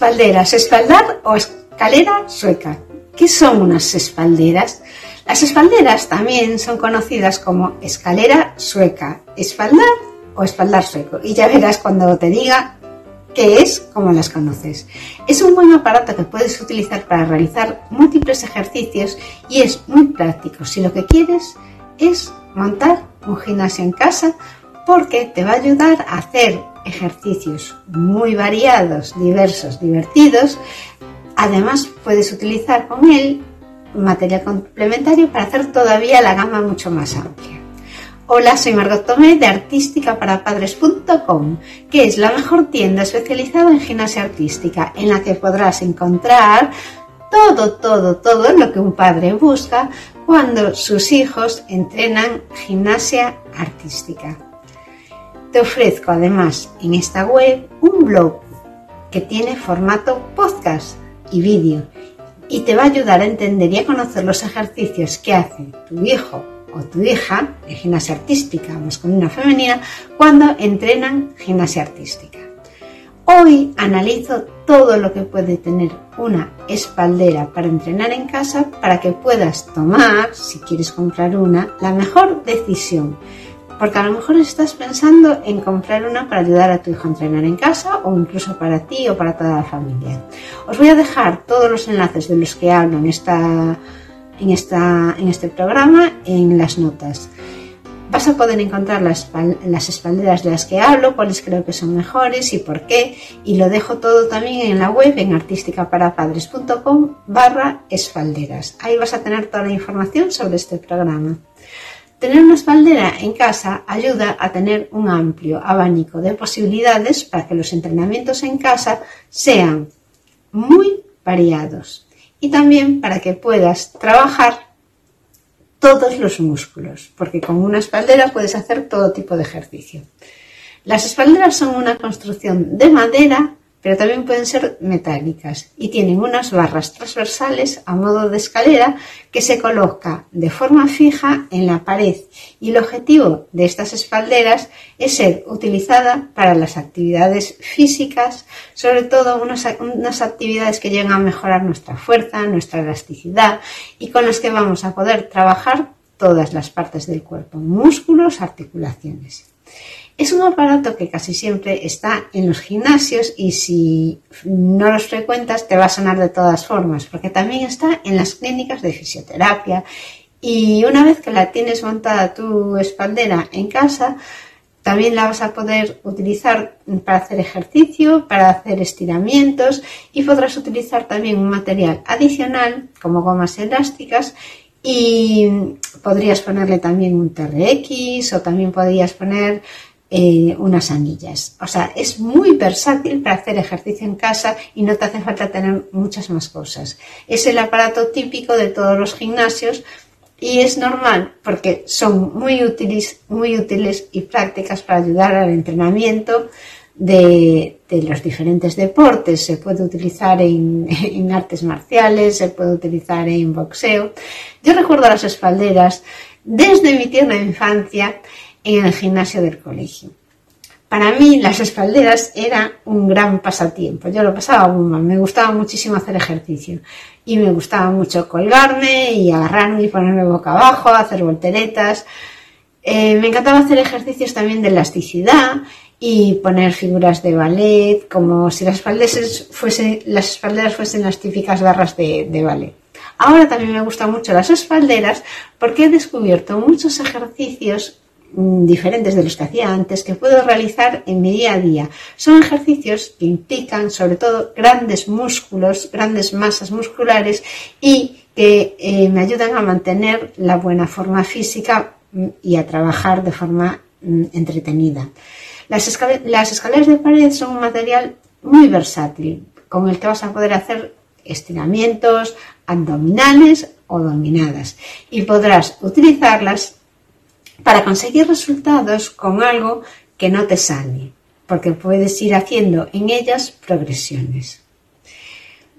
Espalderas, espaldar o escalera sueca. ¿Qué son unas espalderas? Las espalderas también son conocidas como escalera sueca, espaldar o espaldar sueco. Y ya verás cuando te diga qué es, cómo las conoces. Es un buen aparato que puedes utilizar para realizar múltiples ejercicios y es muy práctico si lo que quieres es montar un gimnasio en casa porque te va a ayudar a hacer ejercicios muy variados, diversos, divertidos. Además, puedes utilizar con él material complementario para hacer todavía la gama mucho más amplia. Hola, soy Margot Tomé de artísticaparapadres.com, que es la mejor tienda especializada en gimnasia artística, en la que podrás encontrar todo, todo, todo lo que un padre busca cuando sus hijos entrenan gimnasia artística. Te ofrezco además en esta web un blog que tiene formato podcast y vídeo y te va a ayudar a entender y a conocer los ejercicios que hace tu hijo o tu hija en gimnasia artística masculina o femenina cuando entrenan gimnasia artística. Hoy analizo todo lo que puede tener una espaldera para entrenar en casa para que puedas tomar, si quieres comprar una, la mejor decisión porque a lo mejor estás pensando en comprar una para ayudar a tu hijo a entrenar en casa o incluso para ti o para toda la familia. Os voy a dejar todos los enlaces de los que hablo en, esta, en, esta, en este programa en las notas. Vas a poder encontrar las, las espalderas de las que hablo, cuáles creo que son mejores y por qué. Y lo dejo todo también en la web en artísticaparapadres.com barra espalderas. Ahí vas a tener toda la información sobre este programa. Tener una espaldera en casa ayuda a tener un amplio abanico de posibilidades para que los entrenamientos en casa sean muy variados y también para que puedas trabajar todos los músculos, porque con una espaldera puedes hacer todo tipo de ejercicio. Las espalderas son una construcción de madera pero también pueden ser metálicas y tienen unas barras transversales a modo de escalera que se coloca de forma fija en la pared y el objetivo de estas espalderas es ser utilizada para las actividades físicas, sobre todo unas, unas actividades que llegan a mejorar nuestra fuerza, nuestra elasticidad y con las que vamos a poder trabajar todas las partes del cuerpo, músculos, articulaciones. Es un aparato que casi siempre está en los gimnasios y si no los frecuentas te va a sonar de todas formas, porque también está en las clínicas de fisioterapia. Y una vez que la tienes montada tu espaldera en casa, también la vas a poder utilizar para hacer ejercicio, para hacer estiramientos y podrás utilizar también un material adicional como gomas elásticas y podrías ponerle también un TRX o también podrías poner eh, unas anillas. O sea, es muy versátil para hacer ejercicio en casa y no te hace falta tener muchas más cosas. Es el aparato típico de todos los gimnasios y es normal porque son muy útiles, muy útiles y prácticas para ayudar al entrenamiento de, los diferentes deportes. Se puede utilizar en, en, artes marciales, se puede utilizar en boxeo. Yo recuerdo las espalderas desde mi tierna infancia en el gimnasio del colegio. Para mí las espalderas era un gran pasatiempo. Yo lo pasaba muy mal. Me gustaba muchísimo hacer ejercicio. Y me gustaba mucho colgarme y agarrarme y ponerme boca abajo, hacer volteretas. Eh, me encantaba hacer ejercicios también de elasticidad y poner figuras de ballet, como si las espalderas fuesen, las fuesen típicas barras de, de ballet. Ahora también me gustan mucho las espalderas porque he descubierto muchos ejercicios diferentes de los que hacía antes que puedo realizar en mi día a día. Son ejercicios que implican sobre todo grandes músculos, grandes masas musculares y que eh, me ayudan a mantener la buena forma física mm, y a trabajar de forma mm, entretenida. Las, las escaleras de pared son un material muy versátil con el que vas a poder hacer estiramientos abdominales o dominadas y podrás utilizarlas para conseguir resultados con algo que no te sale, porque puedes ir haciendo en ellas progresiones.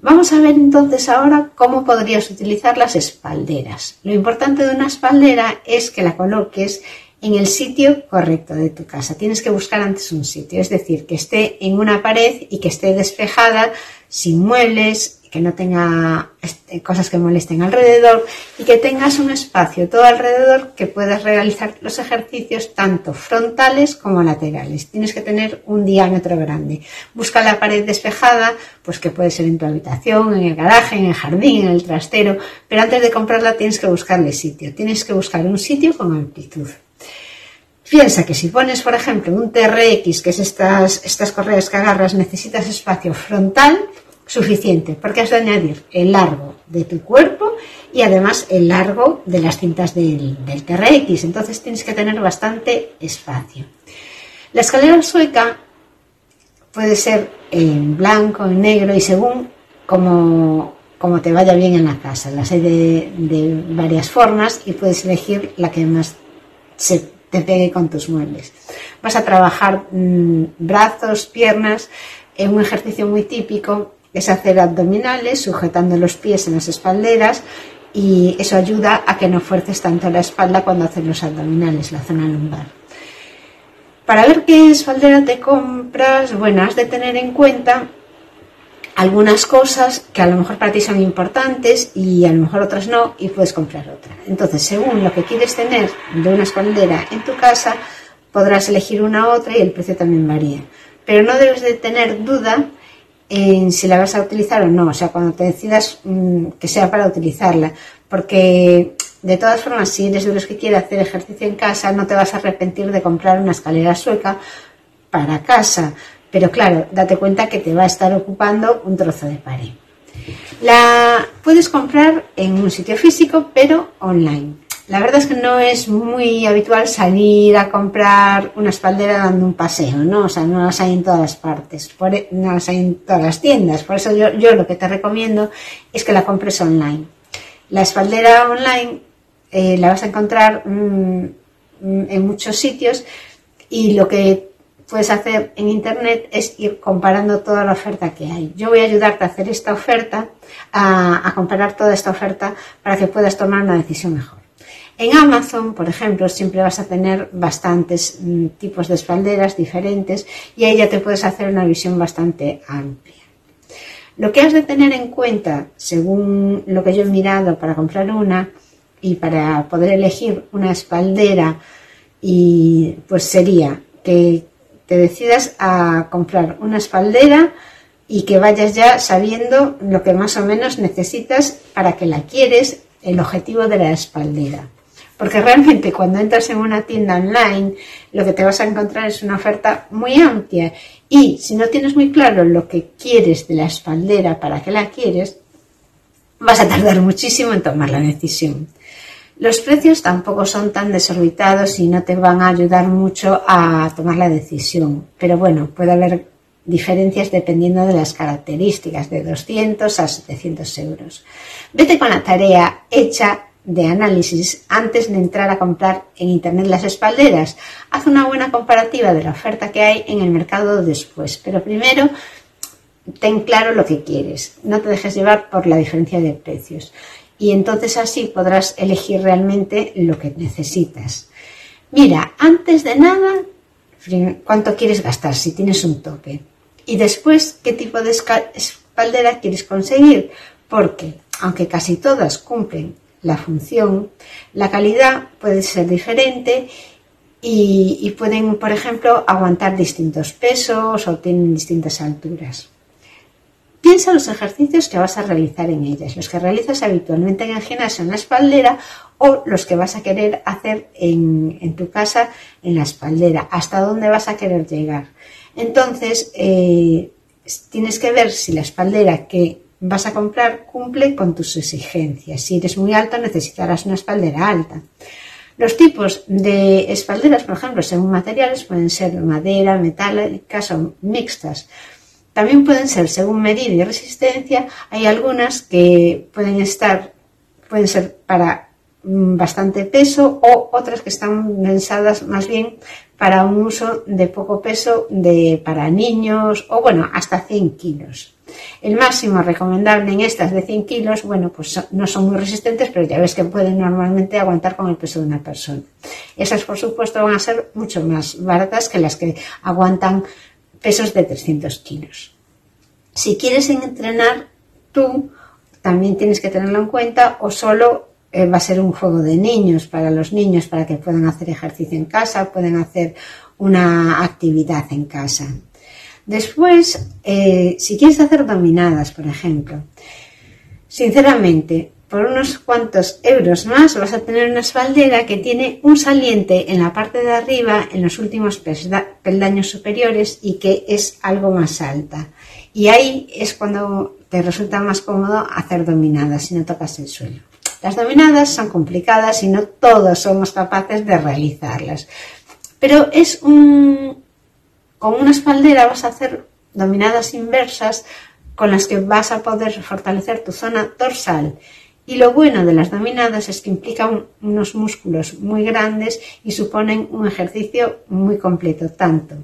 Vamos a ver entonces ahora cómo podrías utilizar las espalderas. Lo importante de una espaldera es que la coloques en el sitio correcto de tu casa. Tienes que buscar antes un sitio, es decir, que esté en una pared y que esté despejada sin muebles, que no tenga este, cosas que molesten alrededor y que tengas un espacio todo alrededor que puedas realizar los ejercicios tanto frontales como laterales. Tienes que tener un diámetro grande. Busca la pared despejada, pues que puede ser en tu habitación, en el garaje, en el jardín, en el trastero, pero antes de comprarla tienes que buscarle sitio. Tienes que buscar un sitio con amplitud. Piensa que si pones, por ejemplo, un TRX, que es estas, estas correas que agarras, necesitas espacio frontal, suficiente, porque has de añadir el largo de tu cuerpo y además el largo de las cintas del, del TRX. Entonces tienes que tener bastante espacio. La escalera sueca puede ser en blanco, en negro y según como, te vaya bien en la casa. Las hay de, de varias formas y puedes elegir la que más se te pegue con tus muebles. Vas a trabajar mmm, brazos, piernas, en un ejercicio muy típico es hacer abdominales sujetando los pies en las espalderas y eso ayuda a que no fuerces tanto la espalda cuando haces los abdominales, la zona lumbar. Para ver qué espaldera te compras, bueno, has de tener en cuenta algunas cosas que a lo mejor para ti son importantes y a lo mejor otras no y puedes comprar otra. Entonces, según lo que quieres tener de una espaldera en tu casa, podrás elegir una u otra y el precio también varía. Pero no debes de tener duda en si la vas a utilizar o no, o sea, cuando te decidas mmm, que sea para utilizarla, porque de todas formas, si eres de los que quiere hacer ejercicio en casa, no te vas a arrepentir de comprar una escalera sueca para casa, pero claro, date cuenta que te va a estar ocupando un trozo de pared. La puedes comprar en un sitio físico, pero online. La verdad es que no es muy habitual salir a comprar una espaldera dando un paseo, ¿no? O sea, no las hay en todas partes, e, no las hay en todas las tiendas. Por eso yo, lo que te recomiendo es que la compres online. La espaldera online eh, la vas a encontrar mmm, en muchos sitios y lo que puedes hacer en internet es ir comparando toda la oferta que hay. Yo voy a ayudarte a hacer esta oferta, a, a comparar toda esta oferta para que puedas tomar una decisión mejor. En Amazon, por ejemplo, siempre vas a tener bastantes mm, tipos de espalderas diferentes y ahí ya te puedes hacer una visión bastante amplia. Lo que has de tener en cuenta, según lo que yo he mirado para comprar una y para poder elegir una espaldera, y pues sería que te decidas a comprar una espaldera y que vayas ya sabiendo lo que más o menos necesitas para que la quieres, el objetivo de la espaldera. Porque realmente cuando entras en una tienda online, lo que te vas a encontrar es una oferta muy amplia. Y si no tienes muy claro lo que quieres de la espaldera, para qué la quieres, vas a tardar muchísimo en tomar la decisión. Los precios tampoco son tan desorbitados y no te van a ayudar mucho a tomar la decisión. Pero bueno, puede haber diferencias dependiendo de las características, de 200 a 700 euros. Vete con la tarea hecha de análisis antes de entrar a comprar en Internet las espalderas. Haz una buena comparativa de la oferta que hay en el mercado después, pero primero ten claro lo que quieres, no te dejes llevar por la diferencia de precios y entonces así podrás elegir realmente lo que necesitas. Mira, antes de nada, cuánto quieres gastar si tienes un tope y después qué tipo de espaldera quieres conseguir, porque aunque casi todas cumplen la función, la calidad puede ser diferente y, pueden, por ejemplo, aguantar distintos pesos o tienen distintas alturas. Piensa los ejercicios que vas a realizar en ellas, los que realizas habitualmente en el gimnasio en la espaldera o los que vas a querer hacer en, en tu casa en la espaldera, hasta dónde vas a querer llegar. Entonces, eh, tienes que ver si la espaldera que vas a comprar cumple con tus exigencias. Si eres muy alto, necesitarás una espaldera alta. Los tipos de espalderas, por ejemplo, según materiales, pueden ser madera, metálicas o mixtas. También pueden ser según medida y resistencia. Hay algunas que pueden estar, pueden ser para mm, bastante peso o otras que están pensadas más bien para un uso de poco peso de, para niños o bueno, hasta 100 kilos. El máximo recomendable en estas de 100 kilos, bueno, pues no son muy resistentes, pero ya ves que pueden normalmente aguantar con el peso de una persona. Esas, por supuesto, van a ser mucho más baratas que las que aguantan pesos de 300 kilos. Si quieres entrenar tú, también tienes que tenerlo en cuenta o solo eh, va a ser un juego de niños para los niños para que puedan hacer ejercicio en casa, pueden hacer una actividad en casa. Después, eh, si quieres hacer dominadas, por ejemplo, sinceramente, por unos cuantos euros más vas a tener una espaldera que tiene un saliente en la parte de arriba, en los últimos peldaños superiores y que es algo más alta. Y ahí es cuando te resulta más cómodo hacer dominadas si no tocas el suelo. Las dominadas son complicadas y no todos somos capaces de realizarlas. Pero es un... Con una espaldera vas a hacer dominadas inversas con las que vas a poder fortalecer tu zona dorsal. Y lo bueno de las dominadas es que implican unos músculos muy grandes y suponen un ejercicio muy completo, tanto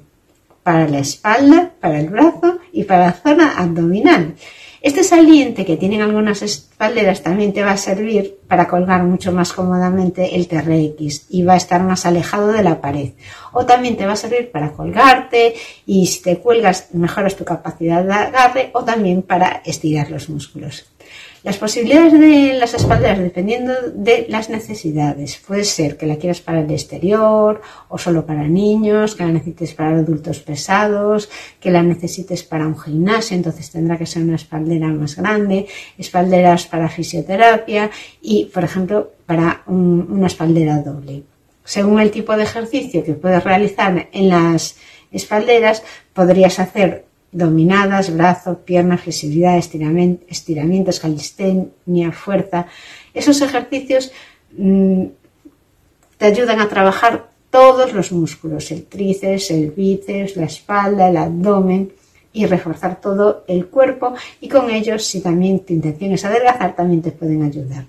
para la espalda, para el brazo y para la zona abdominal. Este saliente que tienen algunas espalderas también te va a servir para colgar mucho más cómodamente el TRX y va a estar más alejado de la pared. O también te va a servir para colgarte y si te cuelgas mejoras tu capacidad de agarre o también para estirar los músculos. Las posibilidades de las espalderas dependiendo de las necesidades. Puede ser que la quieras para el exterior o solo para niños, que la necesites para adultos pesados, que la necesites para un gimnasio, entonces tendrá que ser una espaldera más grande, espalderas para fisioterapia y, por ejemplo, para una espaldera doble. Según el tipo de ejercicio que puedes realizar en las espalderas, podrías hacer dominadas, brazos, piernas, flexibilidad, estiramientos, calistenia, fuerza. Esos ejercicios mm, te ayudan a trabajar todos los músculos, el tríceps, el bíceps, la espalda, el abdomen y reforzar todo el cuerpo y con ellos, si también tu intención es adelgazar, también te pueden ayudar.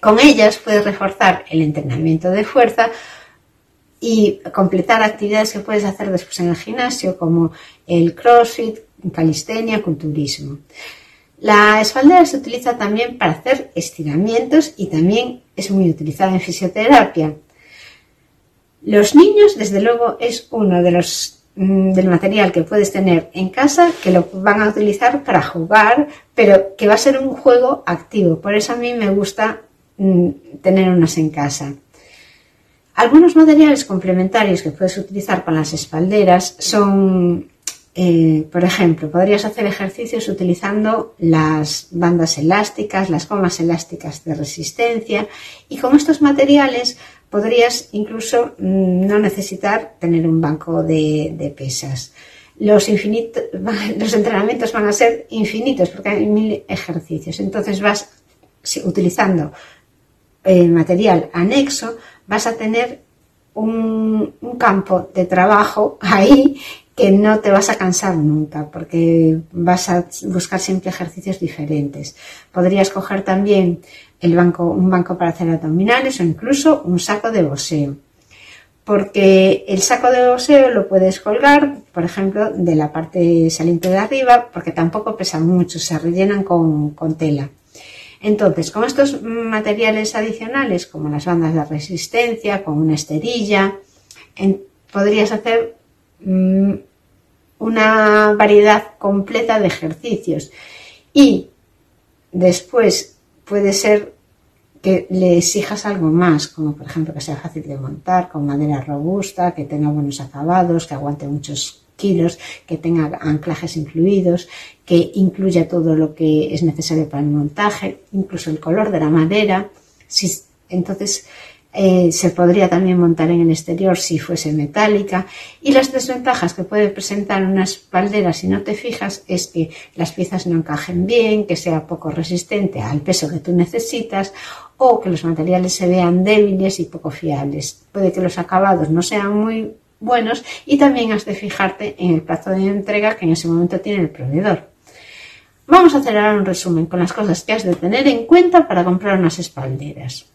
Con ellas puedes reforzar el entrenamiento de fuerza y completar actividades que puedes hacer después en el gimnasio, como el crossfit, calistenia, culturismo. La espaldera se utiliza también para hacer estiramientos y también es muy utilizada en fisioterapia. Los niños, desde luego, es uno de los mm, del material que puedes tener en casa que lo van a utilizar para jugar, pero que va a ser un juego activo. Por eso a mí me gusta mm, tener unas en casa. Algunos materiales complementarios que puedes utilizar con las espalderas son, eh, por ejemplo, podrías hacer ejercicios utilizando las bandas elásticas, las gomas elásticas de resistencia y con estos materiales podrías incluso mm, no necesitar tener un banco de, pesas. Los, los entrenamientos van a ser infinitos porque hay mil ejercicios. Entonces vas utilizando eh, material anexo vas a tener un, campo de trabajo ahí que no te vas a cansar nunca porque vas a buscar siempre ejercicios diferentes. Podrías coger también un banco para hacer abdominales o incluso un saco de boxeo. Porque el saco de boxeo lo puedes colgar, por ejemplo, de la parte saliente de arriba, porque tampoco pesan mucho, se rellenan con tela. Entonces, con estos materiales adicionales, como las bandas de resistencia, con una esterilla, podrías hacer mm, una variedad completa de ejercicios. Y después puede ser que le exijas algo más, como por ejemplo que sea fácil de montar, con madera robusta, que tenga buenos acabados, que aguante muchos kilos, que tenga anclajes incluidos, que incluya todo lo que es necesario para el montaje, incluso el color de la madera. Si, entonces eh, se podría también montar en el exterior si fuese metálica. Y las desventajas que puede presentar una espaldera si no te fijas es que las piezas no encajen bien, que sea poco resistente al peso que tú necesitas o que los materiales se vean débiles y poco fiables. Puede que los acabados no sean muy buenos y también has de fijarte en el plazo de entrega que en ese momento tiene el proveedor. Vamos a hacer ahora un resumen con las cosas que has de tener en cuenta para comprar unas espalderas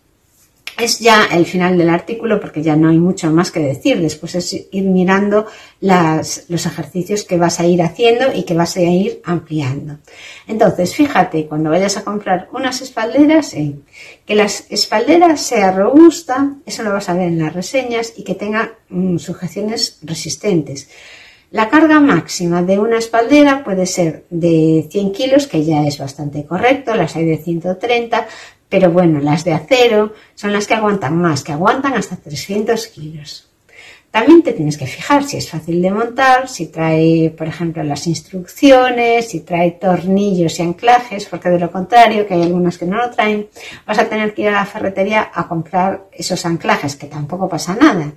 es ya el final del artículo porque ya no hay mucho más que decir. Después es ir mirando los ejercicios que vas a ir haciendo y que vas a ir ampliando. Entonces, fíjate cuando vayas a comprar unas espalderas en que las espalderas sea robusta, eso lo vas a ver en las reseñas, y que tenga mm, sujeciones resistentes. La carga máxima de una espaldera puede ser de 100 kilos, que ya es bastante correcto, las hay de 130, pero bueno, las de acero son las que aguantan más, que aguantan hasta 300 kilos. También te tienes que fijar si es fácil de montar, si trae, por ejemplo, las instrucciones, si trae tornillos y anclajes, porque de lo contrario, que hay algunos que no lo traen, vas a tener que ir a la ferretería a comprar esos anclajes, que tampoco pasa nada.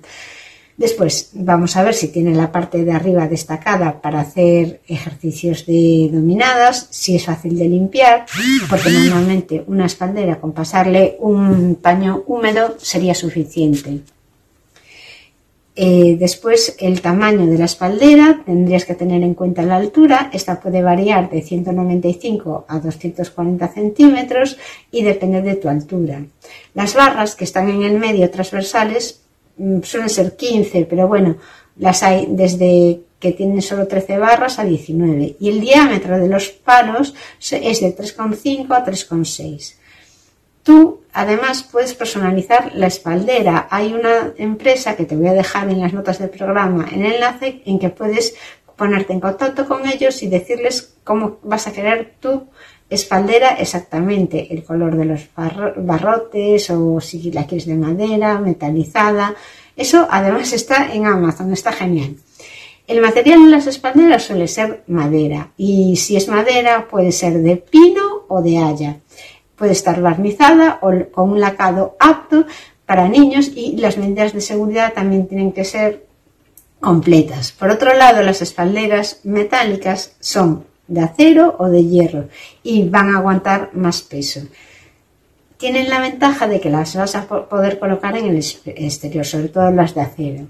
Después vamos a ver si tiene la parte de arriba destacada para hacer ejercicios de dominadas, si es fácil de limpiar, porque normalmente una espaldera con pasarle un paño húmedo sería suficiente. Eh, después el tamaño de la espaldera, tendrías que tener en cuenta la altura, esta puede variar de 195 a 240 centímetros y depende de tu altura. Las barras que están en el medio transversales suelen ser 15, pero bueno, las hay desde que tienen solo 13 barras a 19 y el diámetro de los palos es de 3,5 a 3,6. Tú además puedes personalizar la espaldera. Hay una empresa que te voy a dejar en las notas del programa en el enlace en que puedes ponerte en contacto con ellos y decirles cómo vas a querer tu espaldera exactamente el color de los barrotes o si la quieres de madera, metalizada. Eso además está en Amazon, está genial. El material en las espalderas suele ser madera y si es madera puede ser de pino o de haya. Puede estar barnizada o con un lacado apto para niños y las medidas de seguridad también tienen que ser completas. Por otro lado, las espalderas metálicas son de acero o de hierro y van a aguantar más peso. Tienen la ventaja de que las vas a poder colocar en el exterior, sobre todo las de acero.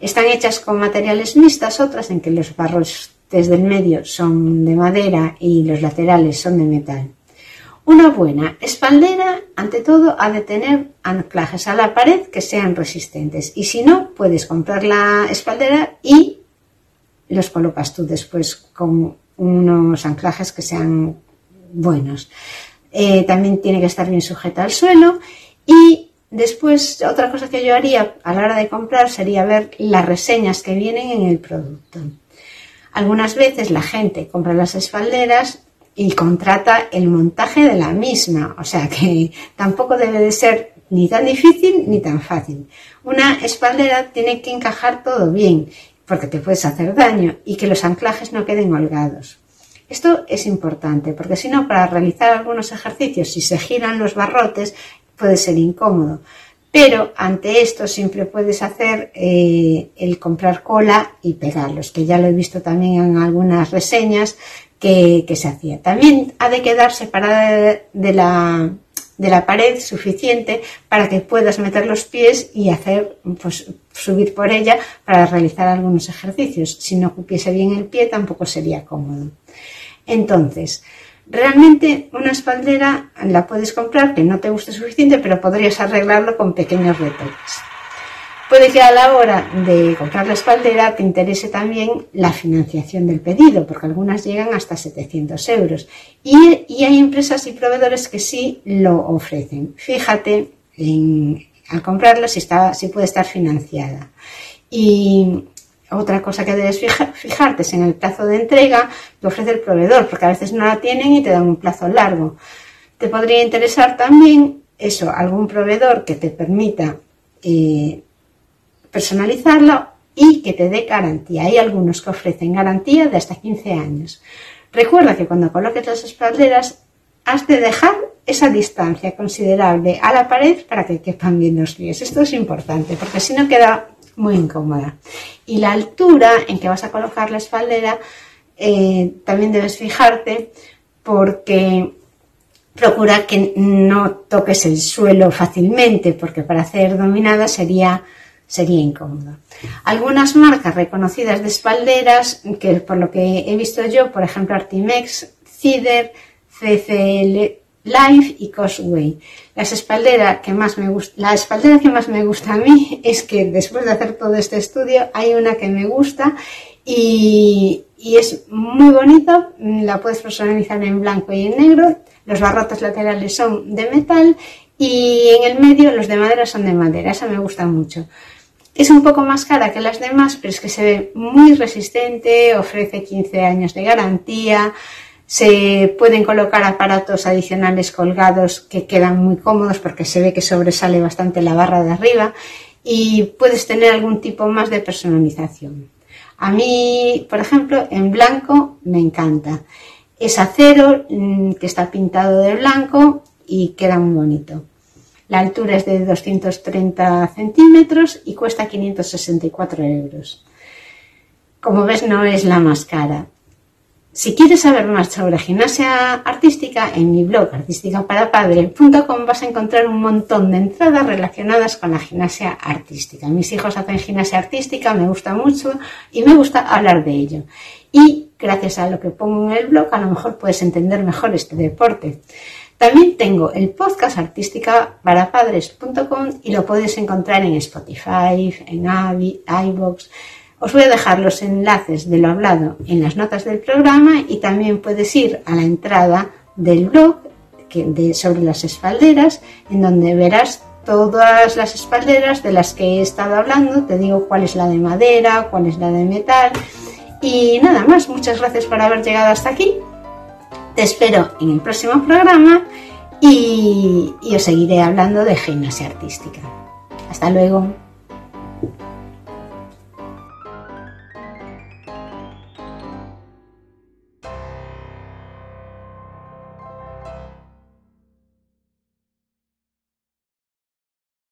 Están hechas con materiales mixtas, otras en que los barros del medio son de madera y los laterales son de metal. Una buena espaldera, ante todo, ha de tener anclajes a la pared que sean resistentes. Y si no, puedes comprar la espaldera y los colocas tú después con unos anclajes que sean buenos. Eh, también tiene que estar bien sujeta al suelo y después otra cosa que yo haría a la hora de comprar sería ver las reseñas que vienen en el producto. Algunas veces la gente compra las espalderas y contrata el montaje de la misma, o sea que tampoco debe de ser ni tan difícil ni tan fácil. Una espaldera tiene que encajar todo bien porque te puedes hacer daño y que los anclajes no queden holgados. Esto es importante porque si no, para realizar algunos ejercicios, si se giran los barrotes, puede ser incómodo. Pero ante esto siempre puedes hacer eh, el comprar cola y pegarlos, que ya lo he visto también en algunas reseñas que, se hacía. También ha de quedar separada de la, de la pared suficiente para que puedas meter los pies y hacer, pues, subir por ella para realizar algunos ejercicios. Si no cupiese bien el pie, tampoco sería cómodo. Entonces, realmente una espaldera la puedes comprar que no te guste suficiente, pero podrías arreglarlo con pequeños retoques. Puede que a la hora de comprar la espaldera te interese también la financiación del pedido, porque algunas llegan hasta 700 euros. Y, hay empresas y proveedores que sí lo ofrecen. Fíjate al comprarlo si puede estar financiada. Y otra cosa que debes fijarte es en el plazo de entrega que ofrece el proveedor, porque a veces no la tienen y te dan un plazo largo. Te podría interesar también eso, algún proveedor que te permita eh, personalizarlo y que te dé garantía. Hay algunos que ofrecen garantía de hasta 15 años. Recuerda que cuando coloques las espalderas has de dejar esa distancia considerable a la pared para que quepan bien los pies. Esto es importante porque si no queda muy incómoda. Y la altura en que vas a colocar la espaldera eh, también debes fijarte porque procura que no toques el suelo fácilmente porque para hacer dominada sería sería incómodo. Algunas marcas reconocidas de espalderas, que por lo que he visto yo, por ejemplo Artimex, Cider, CCL Life y Cosway. Las espalderas que más me la espaldera que más me gusta a mí es que después de hacer todo este estudio hay una que me gusta y, es muy bonita, la puedes personalizar en blanco y en negro, los barrotes laterales son de metal y en el medio los de madera son de madera, esa me gusta mucho. Es un poco más cara que las demás, pero es que se ve muy resistente, ofrece 15 años de garantía, se pueden colocar aparatos adicionales colgados que quedan muy cómodos porque se ve que sobresale bastante la barra de arriba y puedes tener algún tipo más de personalización. A mí, por ejemplo, en blanco me encanta. Es acero mm, que está pintado de blanco y queda muy bonito. La altura es de 230 centímetros y cuesta 564 euros. Como ves, no es la más cara. Si quieres saber más sobre gimnasia artística, en mi blog artísticaparapadre.com vas a encontrar un montón de entradas relacionadas con la gimnasia artística. Mis hijos hacen gimnasia artística, me gusta mucho y me gusta hablar de ello. Y gracias a lo que pongo en el blog, a lo mejor puedes entender mejor este deporte. También tengo el podcast artísticaparapadres.com y lo puedes encontrar en Spotify, en Avi, iVoox, os voy a dejar los enlaces de lo hablado en las notas del programa y también puedes ir a la entrada del blog sobre las espalderas, en donde verás todas las espalderas de las que he estado hablando. Te digo cuál es la de madera, cuál es la de metal. Y nada más, muchas gracias por haber llegado hasta aquí. Te espero en el próximo programa y, y os seguiré hablando de gimnasia artística. Hasta luego.